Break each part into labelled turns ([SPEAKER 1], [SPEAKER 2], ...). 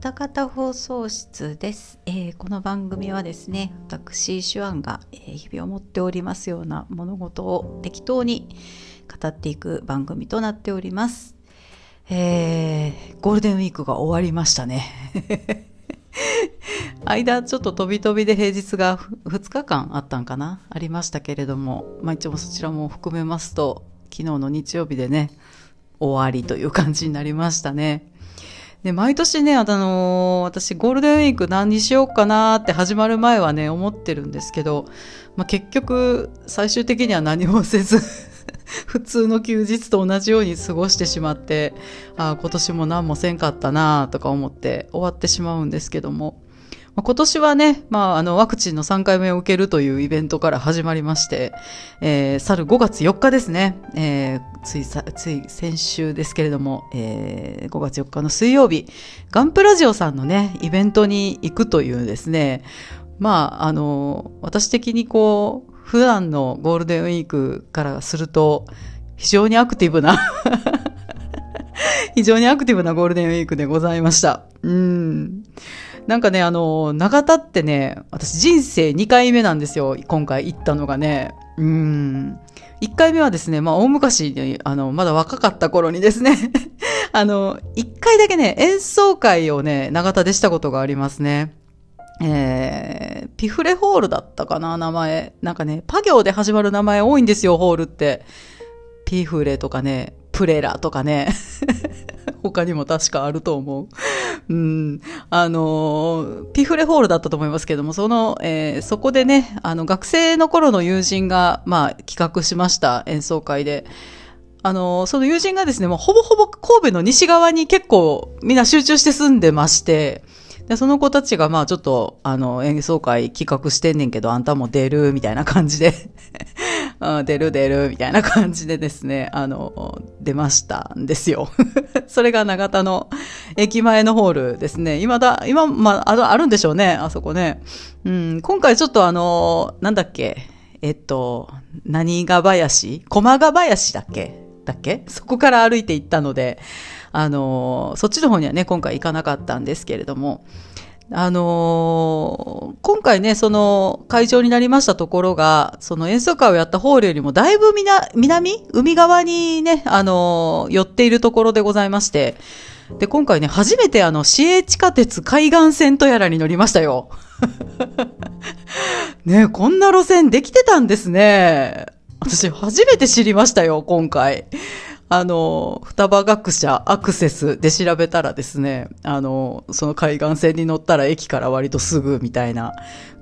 [SPEAKER 1] たかた放送室です、えーこの番組はですね私手腕が、えー日々思っておりますような物事を適当に語っていく番組となっております、えーゴールデンウィークが終わりましたね。間ちょっと飛び飛びで平日が2日間あったんかな？ありましたけれども、まあ、一応そちらも含めますと昨日の日曜日でね終わりという感じになりましたね。で、毎年ね、あのー私ゴールデンウィーク何にしようかなって始まる前はね、思ってるんですけど、まあ、結局、最終的には何もせず、普通の休日と同じように過ごしてしまって、ああ、今年も何もせんかったなとか思って終わってしまうんですけども、まあ今年はね、まあ、あの、ワクチンの3回目を受けるというイベントから始まりまして、えー、去る5月4日ですね、えーついさ、つい先週ですけれども、えー5月4日の水曜日、ガンプラジオさんのね、イベントに行くというですね、まあ、あの、私的にこう、普段のゴールデンウィークからすると、非常にアクティブな 非常にアクティブなゴールデンウィークでございました。うん。なんかね、あの、長田ってね、私人生2回目なんですよ。今回行ったのがね。うん。1回目はですね、まあ大昔に、あの、まだ若かった頃にですね、あの、1回だけね、演奏会をね、長田でしたことがありますね。えー、ピフレホールだったかな、名前。なんかね、パ行で始まる名前多いんですよ、ホールって。ピフレとかね、プレラとかね。他にも確かあると思う。うん。あのピフレホールだったと思いますけども、その、えーそこでね、あの、学生の頃の友人が、まあ、企画しました演奏会で、あのその友人がですね、もうほぼほぼ神戸の西側に結構みんな集中して住んでまして、で、その子たちが、まあちょっと、あの、演奏会企画してんねんけど、あんたも出る、みたいな感じで、うん出る出る、みたいな感じでですね、あの、出ましたんですよ。それが長田の駅前のホールですね。今だ、今、まあ、あるあるんでしょうね、あそこね。うん、今回ちょっとあの、なんだっけ、えっと、何が林？駒ヶ林だっけ？だっけ？そこから歩いて行ったので、あの、そっちの方にはね、今回行かなかったんですけれども、あのー今回ね、その会場になりましたところが、その演奏会をやったホールよりもだいぶみな南？海側にね、あのー寄っているところでございまして、で、今回ね、初めてあの、市営地下鉄海岸線とやらに乗りましたよ。ねこんな路線できてたんですね。私、初めて知りましたよ、今回。あの、双葉学者アクセスで調べたらですね、あの、その海岸線に乗ったら駅から割とすぐみたいな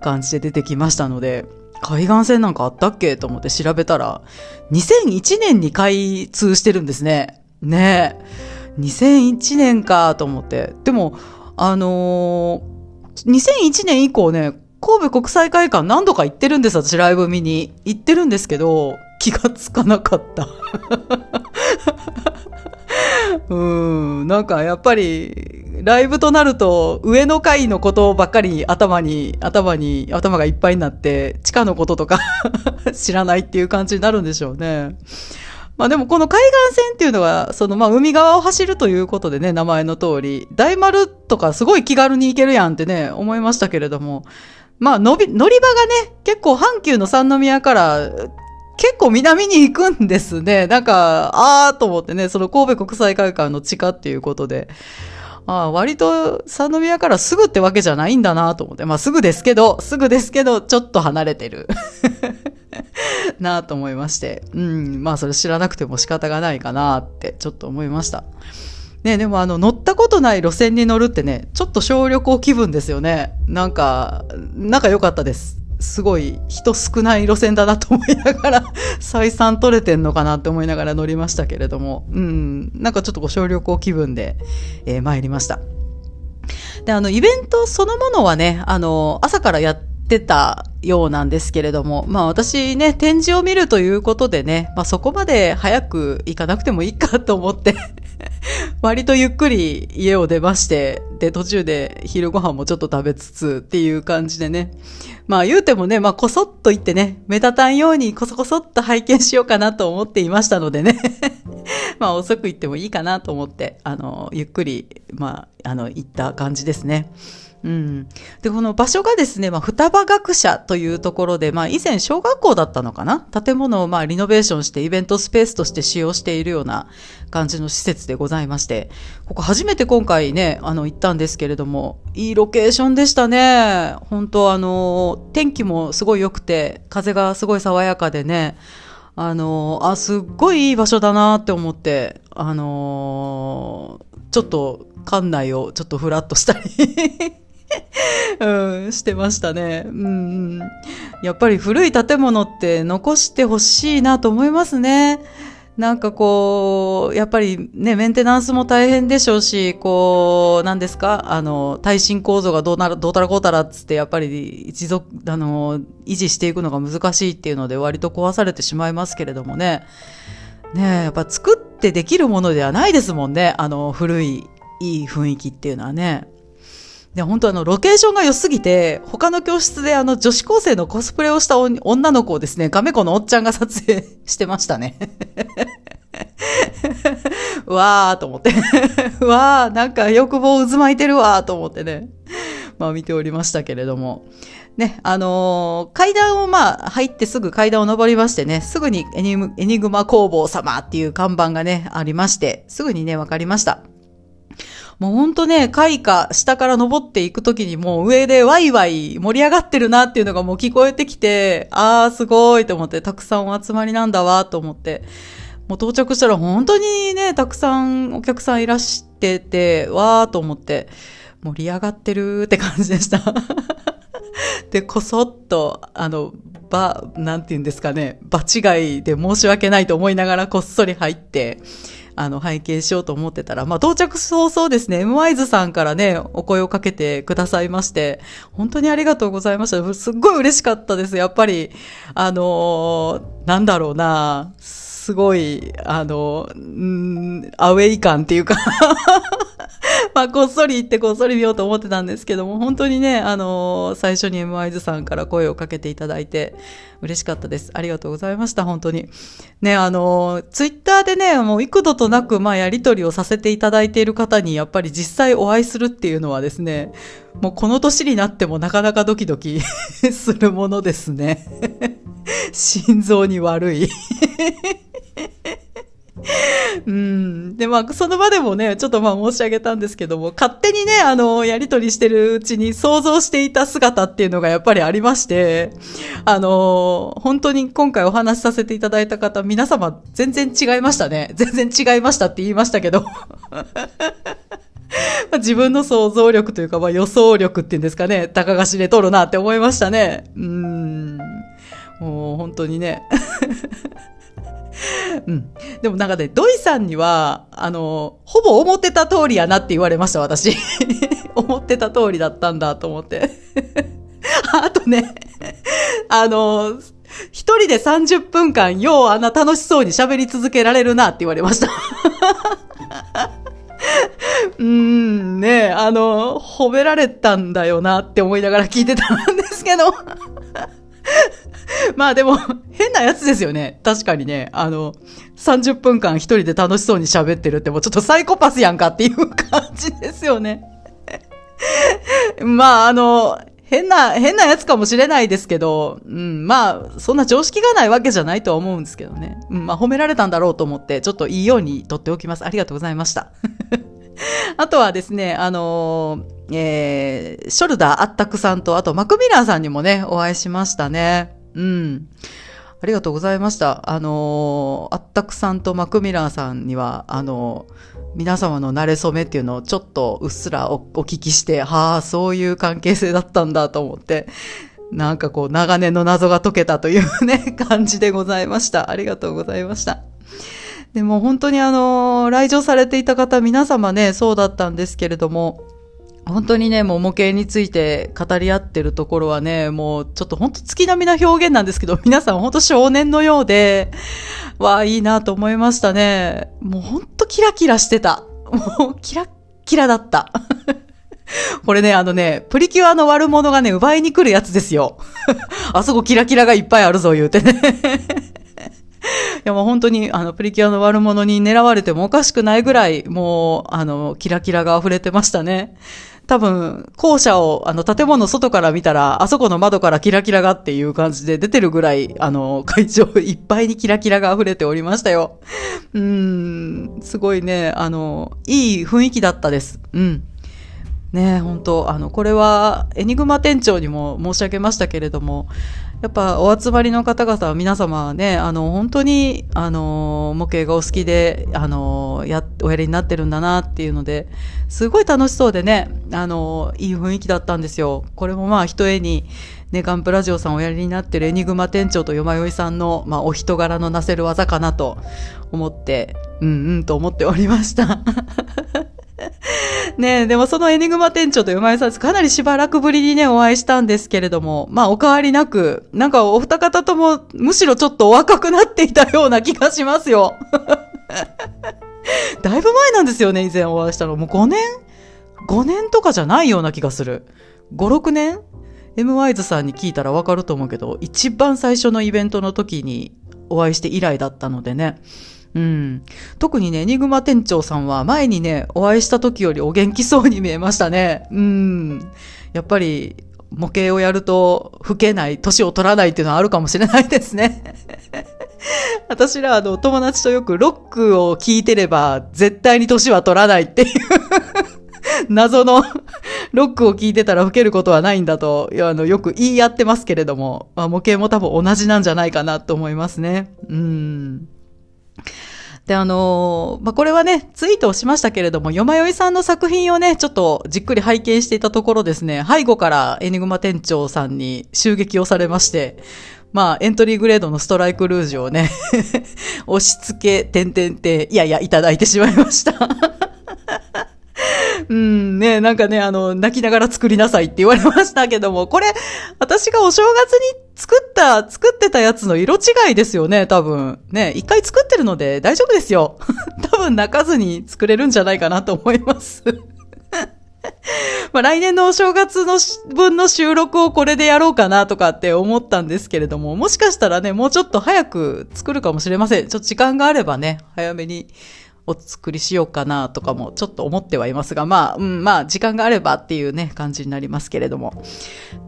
[SPEAKER 1] 感じで出てきましたので、海岸線なんかあったっけと思って調べたら、2001年に開通してるんですね。ねえ。2001年かと思って。でも、あのー2001年以降ね、神戸国際会館何度か行ってるんです、私ライブ見に。行ってるんですけど、気がつかなかった。うん、なんかやっぱり、ライブとなると、上の階のことばっかり頭に、頭に、頭がいっぱいになって、地下のこととか 知らないっていう感じになるんでしょうね。まあでもこの海岸線っていうのは、そのまあ海側を走るということでね、名前の通り、大丸とかすごい気軽に行けるやんってね、思いましたけれども、まあ乗り、乗り場がね、結構阪急の三宮から、結構南に行くんですね。なんか、あーと思ってね、その神戸国際会館の地下っていうことで、ああ、割と三宮からすぐってわけじゃないんだなと思って。まあすぐですけど、すぐですけど、ちょっと離れてる。なと思いまして。うん、まあそれ知らなくても仕方がないかなってちょっと思いました。ねでもあの乗ったことない路線に乗るってね、ちょっと小旅行気分ですよね。なんか、仲良かったです。すごい人少ない路線だなと思いながら、採算取れてんのかなって思いながら乗りましたけれども、うん、なんかちょっとこう小旅行気分で、えー参りました。で、あの、イベントそのものはね、あの、朝からやってたようなんですけれども、まあ私ね、展示を見るということでね、まあそこまで早く行かなくてもいいかと思って、割とゆっくり家を出まして、で、途中で昼ご飯もちょっと食べつつっていう感じでね。まあ言うてもね、まあこそっと行ってね、目立たんようにこそこそっと拝見しようかなと思っていましたのでね。まあ遅く行ってもいいかなと思って、あの、ゆっくり、まあ、あの、行った感じですね。うん。で、この場所がですね、まあ、双葉学者というところで、まあ、以前小学校だったのかな？建物をまあ、リノベーションしてイベントスペースとして使用しているような感じの施設でございまして、ここ初めて今回ね、あの、行ったんですけれども、いいロケーションでしたね。本当あの、天気もすごい良くて、風がすごい爽やかでね、あの、あ、すっごいいい場所だなって思って、あのちょっと館内をちょっとふらっとしたり うん、してましたね。うん。やっぱり古い建物って残してほしいなと思いますね。なんかこう、やっぱりね、メンテナンスも大変でしょうし、こう、何ですか？あの、耐震構造がどうなる、どうたらこうたらっつって、やっぱり一族、あの、維持していくのが難しいっていうので割と壊されてしまいますけれどもね。ねやっぱ作ってできるものではないですもんね。あの、古い、いい雰囲気っていうのはね。で、本当あの、ロケーションが良すぎて、他の教室であの、女子高生のコスプレをした女の子をですね、ガメコのおっちゃんが撮影 してましたね。わーと思って。わー、なんか欲望渦巻いてるわーと思ってね。まあ見ておりましたけれども。ね、あのー、階段をまあ入ってすぐ階段を登りましてね、すぐにエニグマ工房様っていう看板がね、ありまして、すぐにね、わかりました。もうほんとね、階下、下から登っていくときにもう上でワイワイ盛り上がってるなっていうのがもう聞こえてきて、あーすごいと思って、たくさんお集まりなんだわと思って、もう到着したら本当にね、たくさんお客さんいらしてて、わーと思って、盛り上がってるって感じでした。で、こそっと、あの、ば、なんて言うんですかね、場違いで申し訳ないと思いながらこっそり入って、あの、拝見しようと思ってたら、まあ、到着早々ですね、M ワイズさんからね、お声をかけてくださいまして、本当にありがとうございました。すっごい嬉しかったです。やっぱり、あのー、なんだろうな、すごい、あの、んアウェイ感っていうかまあ、こっそり行ってこっそり見ようと思ってたんですけども、本当にね、あの最初に M ワイズさんから声をかけていただいて、嬉しかったです。ありがとうございました、本当に。ね、あのツイッターでね、もう幾度となく、まあ、やりとりをさせていただいている方に、やっぱり実際お会いするっていうのはですね、もうこの年になってもなかなかドキドキ するものですね。心臓に悪いうん。で、まあ、その場でもね、ちょっとまあ申し上げたんですけども、勝手にね、あの、やりとりしてるうちに想像していた姿っていうのがやっぱりありまして、あの、本当に今回お話しさせていただいた方、皆様全然違いましたね。全然違いましたって言いましたけど。自分の想像力というか、まあ予想力っていうんですかね、高が知れとるなって思いましたね。うん。もう本当にね。うん。でもなんかね、土井さんには、あの、ほぼ思ってた通りやなって言われました、私。思ってた通りだったんだと思って。あとね、あの、一人で30分間、ようあんな楽しそうに喋り続けられるなって言われました。うーん、ねあの、褒められたんだよなって思いながら聞いてたんですけど。まあでも、変なやつですよね。確かにね。あの、30分間一人で楽しそうに喋ってるってもうちょっとサイコパスやんかっていう感じですよね。まああの、変な、変なやつかもしれないですけど、うん、まあ、そんな常識がないわけじゃないとは思うんですけどね。うん、まあ、褒められたんだろうと思って、ちょっといいようにとっておきます。ありがとうございました。あとはですね、あのー、えー、ショルダーあったくさんと、あとマクミラーさんにもね、お会いしましたね。うん。ありがとうございました。あのー、あったくさんとマクミラーさんには、あのー、皆様の馴れ初めっていうのをちょっとうっすらお聞きして、はあ、そういう関係性だったんだと思って、なんかこう、長年の謎が解けたというね、感じでございました。ありがとうございました。でも本当にあの、来場されていた方、皆様ね、そうだったんですけれども、本当にね、もう模型について語り合ってるところはね、もうちょっと本当月並みな表現なんですけど、皆さん本当少年のようで、わあ、いいなと思いましたね。もう本当キラキラしてた。もうキラッキラだった。これね、あのね、プリキュアの悪者がね、奪いに来るやつですよ。あそこキラキラがいっぱいあるぞ、言うてね。いやもう本当に、あの、プリキュアの悪者に狙われてもおかしくないぐらい、もう、あの、キラキラが溢れてましたね。多分、校舎を、あの、建物外から見たら、あそこの窓からキラキラがっていう感じで出てるぐらい、あの、会場いっぱいにキラキラが溢れておりましたよ。うん、すごいね、あの、いい雰囲気だったです。うん。ね本当あの、これは、エニグマ店長にも申し上げましたけれども、やっぱお集まりの方々は皆様はね、あの、本当に、あの、模型がお好きで、あの、や、おやりになってるんだなっていうので、すごい楽しそうでね、あの、いい雰囲気だったんですよ。これもまあ、一重に、ね、ガンプラジオさんおやりになってるエニグマ店長とよまよいさんの、まあ、お人柄のなせる技かなと思って、うんうんと思っておりました。ねでもそのエニグマ店長と山井さんかなりしばらくぶりにね、お会いしたんですけれども、まあお変わりなく、なんかお二方ともむしろちょっとお若くなっていたような気がしますよ。だいぶ前なんですよね、以前お会いしたの。もう5年 ?5 年とかじゃないような気がする。5、6年 ?M ワイズさんに聞いたらわかると思うけど、一番最初のイベントの時にお会いして以来だったのでね。うん。特にね、エニグマ店長さんは前にね、お会いした時よりお元気そうに見えましたね。うん。やっぱり、模型をやると、老けない、年を取らないっていうのはあるかもしれないですね。私ら、あの、友達とよくロックを聴いてれば、絶対に年は取らないっていう 謎のロックを聴いてたら老けることはないんだと、あの、よく言い合ってますけれども、まあ、模型も多分同じなんじゃないかなと思いますね。うん。で、あのー、まあ、これはね、ツイートをしましたけれども、よまよいさんの作品をね、ちょっとじっくり拝見していたところですね、背後からエニグマ店長さんに襲撃をされまして、まあ、エントリーグレードのストライクルージュをね、押し付け、点々って、いやいや、いただいてしまいました。うんね、なんかね、あの、泣きながら作りなさいって言われましたけども、これ、私がお正月に作った、作ってたやつの色違いですよね、多分。ね、一回作ってるので大丈夫ですよ。多分泣かずに作れるんじゃないかなと思います。まあ来年のお正月の分の収録をこれでやろうかなとかって思ったんですけれども、もしかしたらね、もうちょっと早く作るかもしれません。ちょっと時間があればね、早めにお作りしようかなとかもちょっと思ってはいますが、まあ、うん、まあ、時間があればっていうね、感じになりますけれども。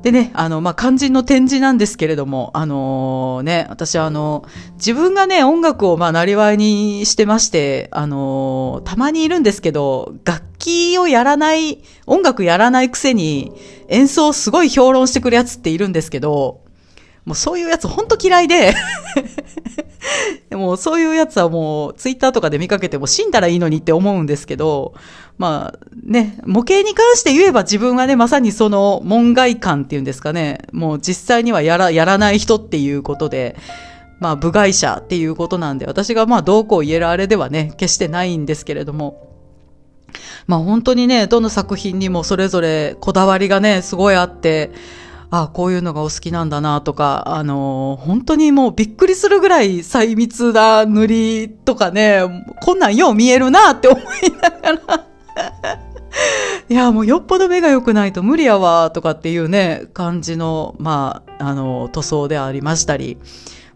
[SPEAKER 1] でね、あの、まあ、肝心の展示なんですけれども、あのー、ね、私はあの、自分がね、音楽をまあ、なりわいにしてまして、あのー、たまにいるんですけど、楽器をやらない、音楽やらないくせに、演奏すごい評論してくるやつっているんですけど、もうそういうやつほんと嫌いででもそういうやつはもうツイッターとかで見かけても死んだらいいのにって思うんですけど、まあね、模型に関して言えば自分はね、まさにその門外観っていうんですかね、もう実際にはやら、やらない人っていうことで、まあ部外者っていうことなんで、私がまあどうこう言えるあれではね、決してないんですけれども、まあ本当にね、どの作品にもそれぞれこだわりがね、すごいあって、あこういうのがお好きなんだなとか、あのー、本当にもうびっくりするぐらい細密な塗りとかね、こんなんよう見えるなって思いながら いや、もうよっぽど目が良くないと無理やわ、とかっていうね、感じの、まあ、あの、塗装でありましたり、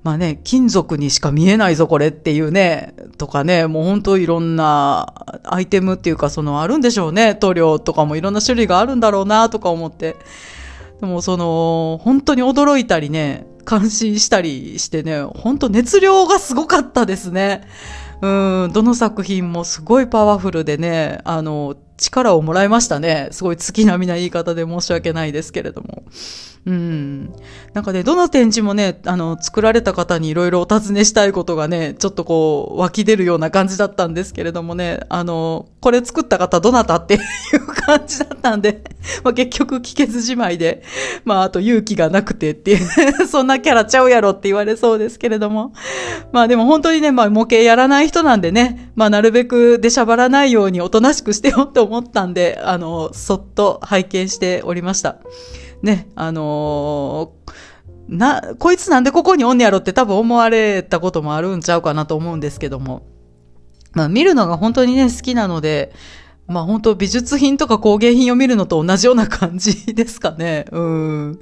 [SPEAKER 1] まあね、金属にしか見えないぞ、これっていうね、とかね、もう本当いろんなアイテムっていうか、そのあるんでしょうね、塗料とかもいろんな種類があるんだろうな、とか思って。でもその、本当に驚いたりね、感心したりしてね、本当熱量がすごかったですね。うん、どの作品もすごいパワフルでね、あの、力をもらいましたね。すごい月並みな言い方で申し訳ないですけれども。うん。なんかね、どの展示もね、あの、作られた方にいろいろお尋ねしたいことがね、ちょっとこう、湧き出るような感じだったんですけれどもね、あの、これ作った方どなたっていう感じだったんで、まあ結局聞けずじまいで、まああと勇気がなくてっていう そんなキャラちゃうやろって言われそうですけれども。まあでも本当にね、まあ模型やらない人なんでね、まあなるべく出しゃばらないようにおとなしくしてよって思ったんで、あの、そっと拝見しておりました。ね、あのー、な、こいつなんでここにおんねやろって多分思われたこともあるんちゃうかなと思うんですけども。まあ見るのが本当にね、好きなので、まあ本当美術品とか工芸品を見るのと同じような感じですかね。うん。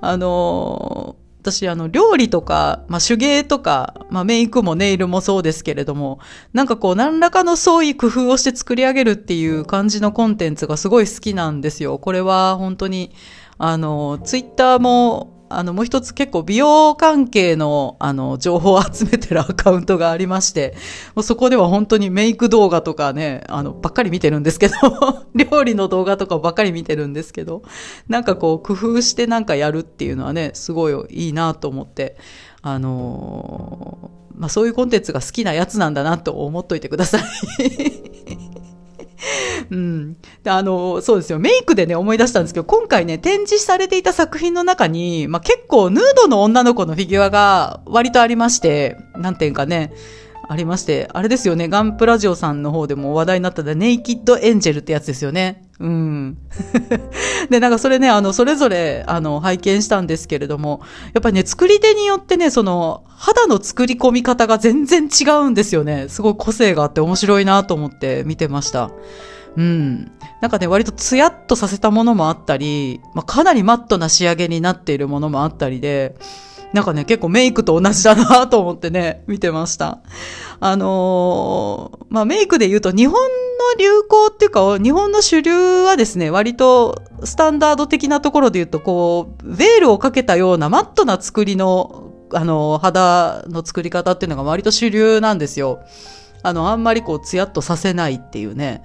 [SPEAKER 1] あのー私、あの、料理とか、まあ、手芸とか、まあ、メイクもネイルもそうですけれども、なんかこう、何らかの創意工夫をして作り上げるっていう感じのコンテンツがすごい好きなんですよ。これは本当に、あの、ツイッターもあの、もう一つ結構美容関係の、あの、情報を集めてるアカウントがありまして、もうそこでは本当にメイク動画とかね、あの、ばっかり見てるんですけど、料理の動画とかばっかり見てるんですけど、なんかこう、工夫してなんかやるっていうのはね、すごいいいなと思って、あのー、まあ、そういうコンテンツが好きなやつなんだなと思っといてください。うん。で、あの、そうですよ。メイクでね、思い出したんですけど、今回ね、展示されていた作品の中に、まあ、結構ヌードの女の子のフィギュアが割とありまして、なんていうかね、ありまして、あれですよね、ガンプラジオさんの方でも話題になったネイキッドエンジェルってやつですよね。うん。で、なんかそれね、あの、それぞれ、あの、拝見したんですけれども、やっぱりね、作り手によってね、その、肌の作り込み方が全然違うんですよね。すごい個性があって面白いなと思って見てました。うん。なんかね、割とツヤっとさせたものもあったり、まあ、かなりマットな仕上げになっているものもあったりで、なんかね、結構メイクと同じだなと思ってね、見てました。あのー、まあ、メイクで言うと日本の流行っていうか、日本の主流はですね、割とスタンダード的なところで言うと、こう、ベールをかけたようなマットな作りの、あの、肌の作り方っていうのが割と主流なんですよ。あの、あんまりこう、ツヤっとさせないっていうね。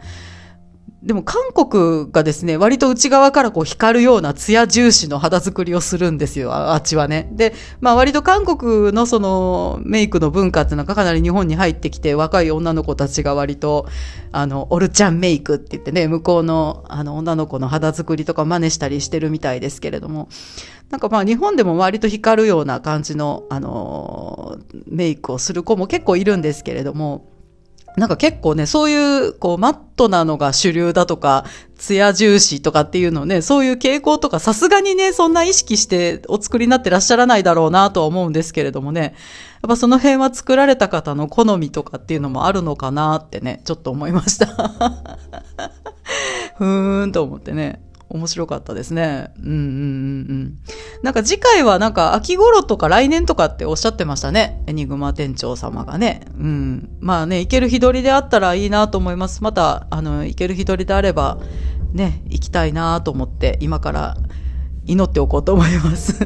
[SPEAKER 1] でも韓国がですね、割と内側からこう光るような艶重視の肌作りをするんですよ、あっちはね。で、まあ割と韓国のそのメイクの文化っていうのがかなり日本に入ってきて、若い女の子たちが割と、あの、オルちゃんメイクって言ってね、向こうのあの女の子の肌作りとか真似したりしてるみたいですけれども、なんかまあ日本でも割と光るような感じの、あの、メイクをする子も結構いるんですけれども、なんか結構ね、そういう、こう、マットなのが主流だとか、ツヤ重視とかっていうのね、そういう傾向とか、さすがにね、そんな意識してお作りになってらっしゃらないだろうなとは思うんですけれどもね、やっぱその辺は作られた方の好みとかっていうのもあるのかなってね、ちょっと思いました。ふーんと思ってね。面白かったですね。うんうんうんうん。なんか次回はなんか秋頃とか来年とかっておっしゃってましたね。エニグマ店長様がね。うん。まあね、行ける日取りであったらいいなと思います。また、あの、行ける日取りであれば、ね、行きたいなと思って、今から祈っておこうと思います。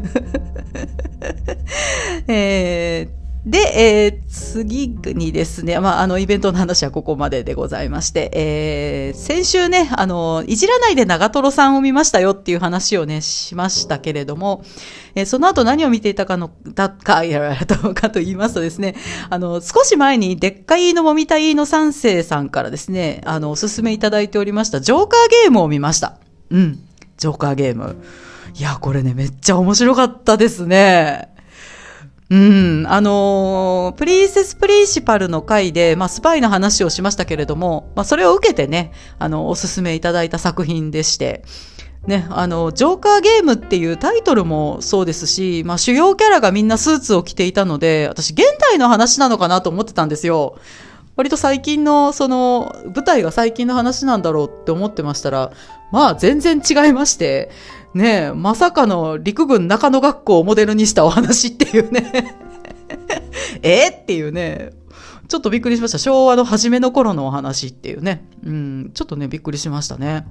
[SPEAKER 1] えーで、えー、次にですね、まあ、あの、イベントの話はここまででございまして、えー、先週ね、あの、いじらないで長瀞さんを見ましたよっていう話をね、しましたけれども、えー、その後何を見ていたかの、だか、いや、とかと言いますとですね、あの、少し前に、でっかいのもみたいの三世さんからですね、あの、おすすめいただいておりました、ジョーカーゲームを見ました。うん、ジョーカーゲーム。いや、これね、めっちゃ面白かったですね。うん、あのー、プリンセスプリンシパルの回で、まあ、スパイの話をしましたけれども、まあ、それを受けてね、あの、おすすめいただいた作品でして、ね、あの、ジョーカーゲームっていうタイトルもそうですし、まあ、主要キャラがみんなスーツを着ていたので、私、現代の話なのかなと思ってたんですよ。割と最近の、その、舞台が最近の話なんだろうって思ってましたら、まあ、全然違いまして、ねえ、まさかの陸軍中野学校をモデルにしたお話っていうね え？っていうね。ちょっとびっくりしました。昭和の初めの頃のお話っていうね。うん、ちょっとね、びっくりしましたね。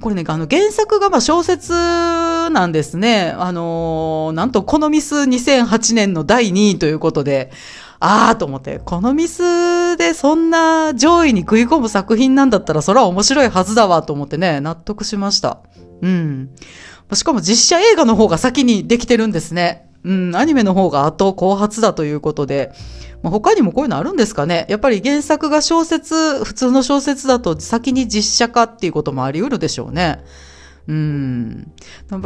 [SPEAKER 1] これね、あの、原作がまあ小説なんですね。あのー、なんと、このミス2008年の第2位ということで、あーと思って、このミスでそんな上位に食い込む作品なんだったら、それは面白いはずだわと思ってね、納得しました。うん。しかも実写映画の方が先にできてるんですね。うん、アニメの方が後後発だということで、まあ、他にもこういうのあるんですかねやっぱり原作が小説、普通の小説だと先に実写化っていうこともあり得るでしょうね。うん。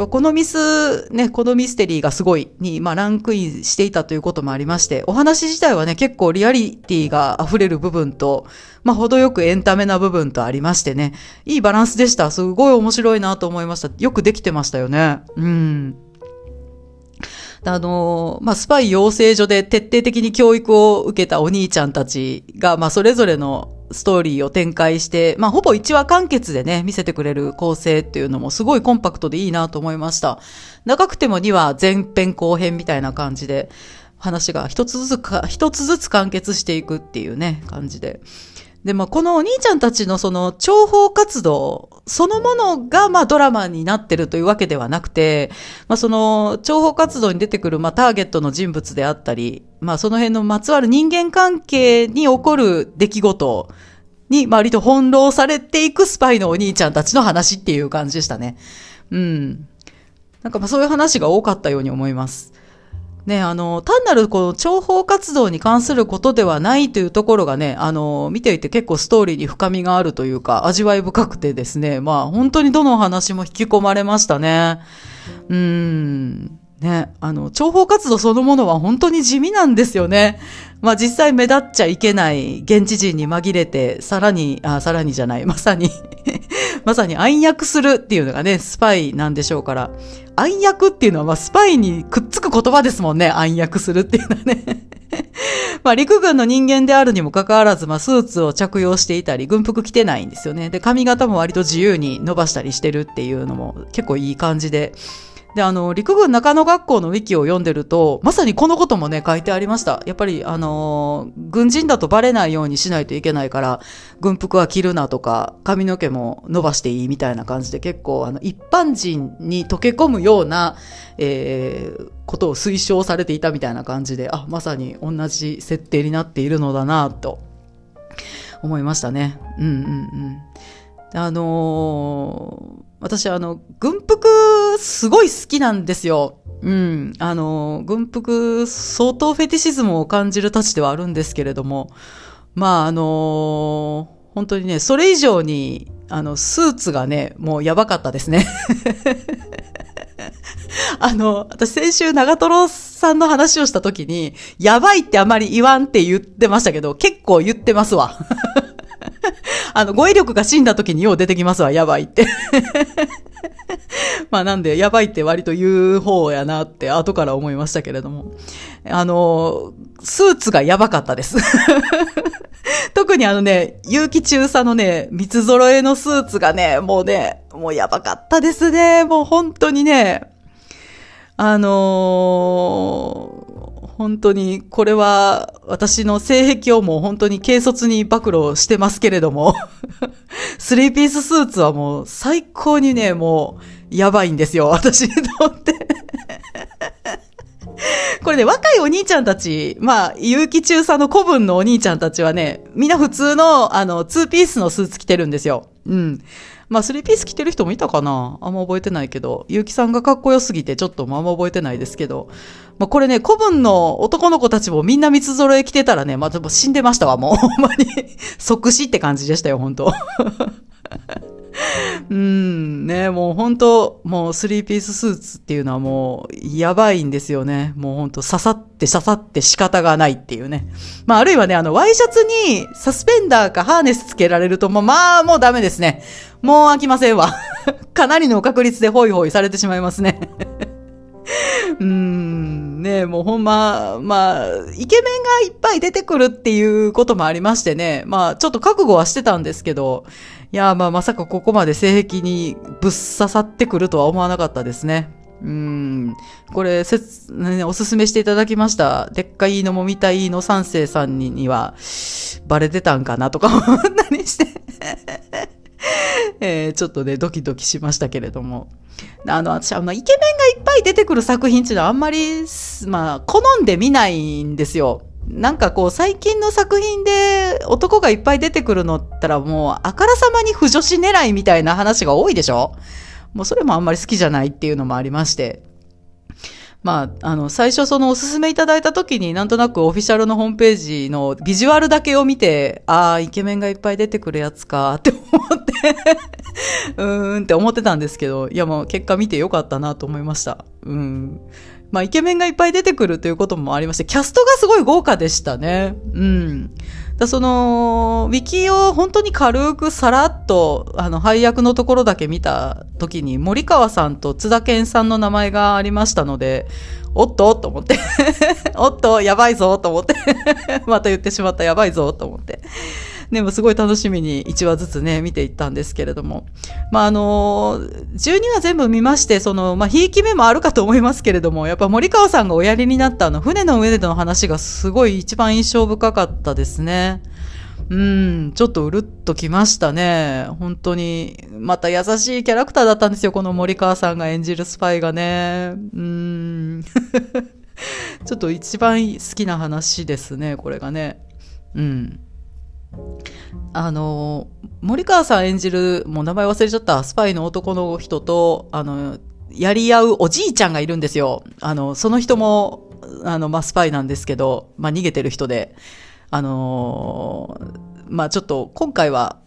[SPEAKER 1] このミス、ね、このミステリーがすごいに、まあ、ランクインしていたということもありまして、お話自体はね、結構リアリティが溢れる部分と、まあ、程よくエンタメな部分とありましてね、いいバランスでした。すごい面白いなと思いました。よくできてましたよね。うん。あの、まあ、スパイ養成所で徹底的に教育を受けたお兄ちゃんたちが、まあ、それぞれのストーリーを展開して、まあ、ほぼ1話完結でね、見せてくれる構成っていうのもすごいコンパクトでいいなと思いました。長くても2話前編後編みたいな感じで、話が一つずつか、一つずつ完結していくっていうね、感じで。で、まあ、このお兄ちゃんたちのその諜報活動そのものが、まあ、ドラマになってるというわけではなくて、まあ、その諜報活動に出てくる、まあ、ターゲットの人物であったり、まあ、その辺のまつわる人間関係に起こる出来事に、まあ割と翻弄されていくスパイのお兄ちゃんたちの話っていう感じでしたね。うん。なんかまあそういう話が多かったように思います。ね、あの、単なるこの諜報活動に関することではないというところがね、あの、見ていて結構ストーリーに深みがあるというか、味わい深くてですね、まあ本当にどの話も引き込まれましたね。うーん。ね、あの、諜報活動そのものは本当に地味なんですよね。まあ実際目立っちゃいけない現地人に紛れて、さらに、あ、さらにじゃない、まさに まさに暗躍するっていうのがね、スパイなんでしょうから。暗躍っていうのは、まあ、スパイにくっつく言葉ですもんね。暗躍するっていうのはね。まあ、陸軍の人間であるにもかかわらず、まあ、スーツを着用していたり、軍服着てないんですよね。で、髪型も割と自由に伸ばしたりしてるっていうのも結構いい感じで。で、あの、陸軍中野学校のウィキを読んでると、まさにこのこともね、書いてありました。やっぱり、あの、軍人だとバレないようにしないといけないから、軍服は着るなとか、髪の毛も伸ばしていいみたいな感じで、結構、あの、一般人に溶け込むような、えー、ことを推奨されていたみたいな感じで、あ、まさに同じ設定になっているのだな、と思いましたね。うんうんうん。あのー私、あの、軍服、すごい好きなんですよ。うん。あの、軍服、相当フェティシズムを感じるたちではあるんですけれども、まあ、あの本当にね、それ以上に、あの、スーツがね、もうやばかったですね。あの、私先週長瀞さんの話をした時に、やばいってあまり言わんって言ってましたけど、結構言ってますわ。あの、語彙力が死んだ時によう出てきますわ、やばいって。まあなんで、やばいって割と言う方やなって後から思いましたけれども。あの、スーツがやばかったです。特にあのね、有機中佐のね、三つ揃えのスーツがね、もうね、もうやばかったですね。もう本当にね、あのー本当に、これは私の性癖をもう本当に軽率に暴露してますけれども、スリーピーススーツはもう最高にね、もうやばいんですよ、私にとって。これね、若いお兄ちゃんたち、まあ、有機中佐の古文のお兄ちゃんたちはね、みんな普通の、あの、ツーピースのスーツ着てるんですよ。うん。まあ、スリーピース着てる人もいたかな？あんま覚えてないけど、ゆうきさんがかっこよすぎて、ちょっとあんま覚えてないですけど、まあ、これね、古文の男の子たちもみんな三つ揃え着てたらね、まあ、でも死んでましたわ、もう。ほんまに。即死って感じでしたよ、本当 うん、ね、もう本当もうスリーピーススーツっていうのはもうやばいんですよね。もう本当刺さって刺さって仕方がないっていうね。まああるいはね、あの、ワイシャツにサスペンダーかハーネスつけられるともうまあもうダメですね。もう飽きませんわ。かなりの確率でホイホイされてしまいますね。うーん、ねもうほんま、まあ、イケメンがいっぱい出てくるっていうこともありましてね、まあ、ちょっと覚悟はしてたんですけど、いや、まあ、まさかここまで性癖にぶっ刺さってくるとは思わなかったですね。うん。これ、せつ、ね、おすすめしていただきました。でっかいのもみたいの三世さんにには、バレてたんかなとか思ったりして。えーちょっとね、ドキドキしましたけれども。あの、私、あの、イケメンがいっぱい出てくる作品っていうのはあんまり、まあ、好んで見ないんですよ。なんかこう、最近の作品で男がいっぱい出てくるのったらもう、あからさまに不女子狙いみたいな話が多いでしょ？もうそれもあんまり好きじゃないっていうのもありまして。まあ、あの、最初そのおすすめいただいた時になんとなくオフィシャルのホームページのビジュアルだけを見て、ああ、イケメンがいっぱい出てくるやつかって思ってうーんって思ってたんですけど、いやもう結果見てよかったなと思いました。うん。まあ、イケメンがいっぱい出てくるということもありまして、キャストがすごい豪華でしたね。うん。だその、ウィキを本当に軽くさらっと、あの、配役のところだけ見た時に、森川さんと津田健さんの名前がありましたので、おっとと思って。おっと、やばいぞと思って。また言ってしまった、やばいぞと思って。でもすごい楽しみに1話ずつね、見ていったんですけれども。まあ、あの12話全部見まして、その、まあ、ひいき目もあるかと思いますけれども、やっぱ森川さんがおやりになったあの、船の上での話がすごい一番印象深かったですね。うん、ちょっとうるっときましたね。本当に。また優しいキャラクターだったんですよ、この森川さんが演じるスパイがね。うん。ちょっと一番好きな話ですね、これがね。うん。あの、森川さん演じる、もう名前忘れちゃった、スパイの男の人と、あの、やり合うおじいちゃんがいるんですよ。あの、その人も、あの、まあ、スパイなんですけど、まあ、逃げてる人で。あのー、まあちょっと今回は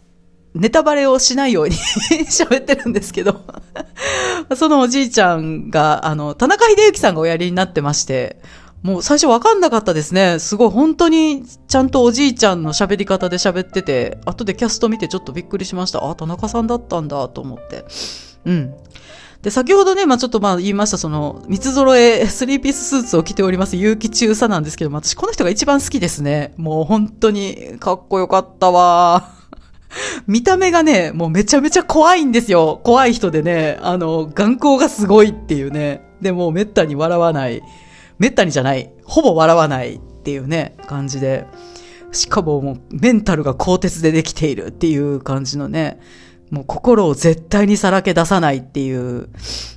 [SPEAKER 1] ネタバレをしないように 喋ってるんですけどそのおじいちゃんが、あの、田中秀幸さんがおやりになってまして、もう最初わかんなかったですね。すごい本当にちゃんとおじいちゃんの喋り方で喋ってて、後でキャスト見てちょっとびっくりしました。あ、田中さんだったんだと思って。うん。で、先ほどね、まあちょっとまあ言いました、その、三つ揃え、スリーピーススーツを着ております、結城中佐なんですけども、私この人が一番好きですね。もう本当にかっこよかったわ。見た目がね、もうめちゃめちゃ怖いんですよ。怖い人でね、あの、眼光がすごいっていうね。でもめったに笑わない。めったにじゃない。ほぼ笑わないっていうね、感じで。しかももうメンタルが鋼鉄でできているっていう感じのね。もう心を絶対にさらけ出さないっていう、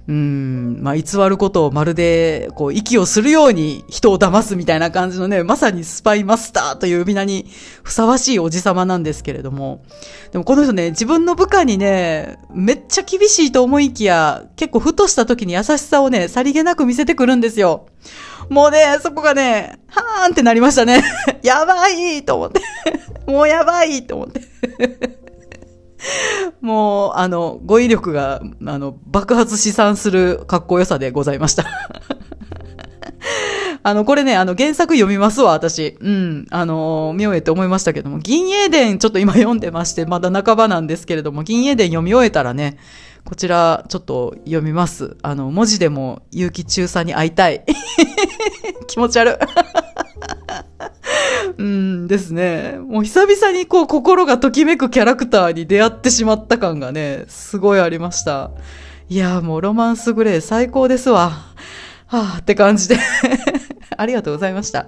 [SPEAKER 1] うん、まあ、偽ることをまるで、こう、息をするように人を騙すみたいな感じのね、まさにスパイマスターという呼び名にふさわしいおじさまなんですけれども、でもこの人ね、自分の部下にね、めっちゃ厳しいと思いきや、結構ふとした時に優しさをね、さりげなく見せてくるんですよ。もうね、そこがね、はーんってなりましたね。やばいと思って。もうやばいと思って。もう、あの、語彙力が、あの、爆発試算するかっこよさでございました。あの、これね、あの、原作読みますわ、私。うん。あの、見終えて思いましたけども、銀英伝ちょっと今読んでまして、まだ半ばなんですけれども、銀英伝読み終えたらね、こちら、ちょっと読みます。あの、文字でも、結城中佐に会いたい。気持ち悪。うんですね。もう久々にこう心がときめくキャラクターに出会ってしまった感がね、すごいありました。いやもうロマンスグレー最高ですわ。はあって感じで ありがとうございました。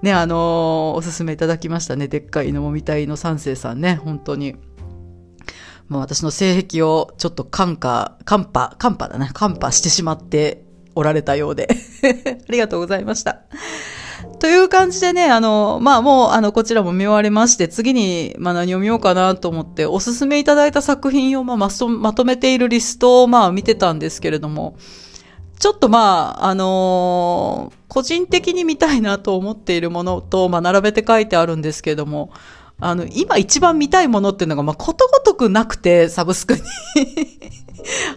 [SPEAKER 1] ね、あのー、おすすめいただきましたね。でっかいのもみたいの三世さんね、本当に。もう私の性癖をちょっと感化、カンパ、カンパだな、カンパしてしまっておられたようで ありがとうございました。という感じでね、あの、まあもう、あの、こちらも見終わりまして、次に、まあ何を見ようかなと思って、おすすめいただいた作品を、まあまと、まとめているリストを、まあ見てたんですけれども、ちょっとまあ、あのー、個人的に見たいなと思っているものと、まあ並べて書いてあるんですけれども、あの、今一番見たいものっていうのが、まあことごとくなくて、サブスクに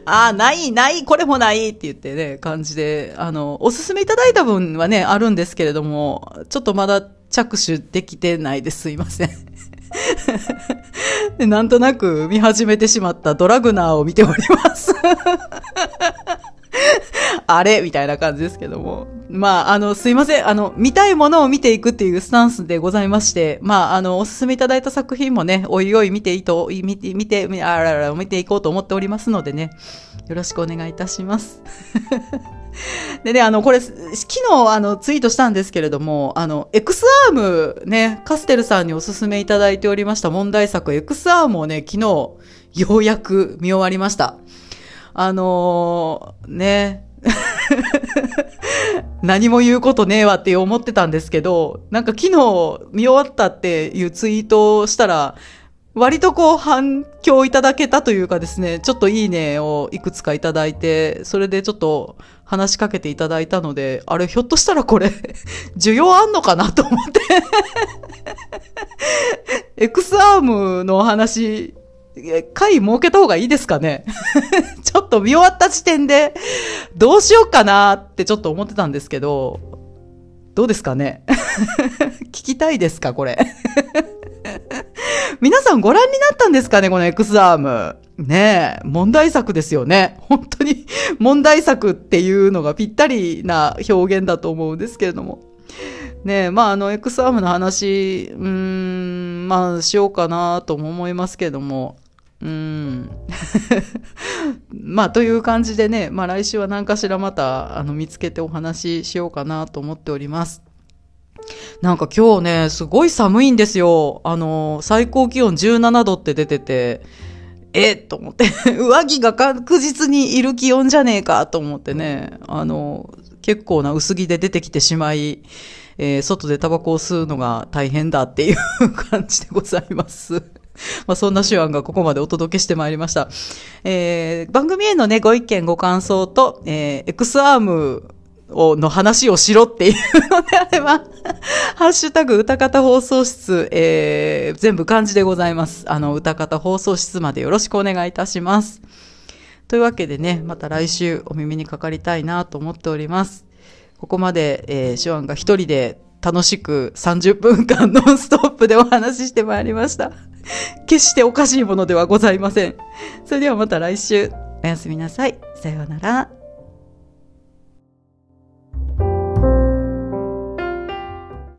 [SPEAKER 1] ああ、ない、ない、これもないって言ってね、感じで、あの、おすすめいただいた分はね、あるんですけれども、ちょっとまだ着手できてないです。すいません。でなんとなく見始めてしまったドラグナーを見ております あれみたいな感じですけども。まあ、あの、すいません。あの、見たいものを見ていくっていうスタンスでございまして、まあ、あの、おすすめいただいた作品もね、おいおい見ていと、見て、見て、あらら、見ていこうと思っておりますのでね、よろしくお願いいたします。でね、あの、これ、昨日、あの、ツイートしたんですけれども、あの、エクスアームね、カステルさんにおすすめいただいておりました問題作、エクスアームをね、昨日、ようやく見終わりました。あのー、ね、何も言うことねえわって思ってたんですけど、なんか昨日見終わったっていうツイートをしたら、割とこう反響いただけたというかですね、ちょっといいねをいくつかいただいて、それでちょっと話しかけていただいたので、あれひょっとしたらこれ 需要あんのかなと思って。エクスアームの話回設けた方がいいですかね？ちょっと見終わった時点で、どうしようかなってちょっと思ってたんですけど、どうですかね？聞きたいですかこれ？皆さんご覧になったんですかねこの X アーム？ねえ、問題作ですよね。本当に問題作っていうのがぴったりな表現だと思うんですけれども。ねえ、まああの X アームの話、うーん、まあ、しようかなとも思いますけれども。うん。まあ、という感じでね、まあ来週は何かしらまた、あの、見つけてお話ししようかなと思っております。なんか今日ね、すごい寒いんですよ。あの、最高気温17度って出てて、えと思って、上着が確実にいる気温じゃねえかと思ってね、あの、結構な薄着で出てきてしまい、えー、外でタバコを吸うのが大変だっていう感じでございます。まあ、そんな手腕がここまでお届けしてまいりました。えー、番組へのね、ご意見、ご感想と、えー、X アームを、の話をしろっていうのであれば、ハッシュタグ歌方放送室、えー、全部漢字でございます。あの、歌方放送室までよろしくお願いいたします。というわけでね、また来週お耳にかかりたいなと思っております。ここまで、えー、手腕が一人で楽しく30分間ノンストップでお話ししてまいりました。決しておかしいものではございません。それではまた来週。おやすみなさい。さようなら。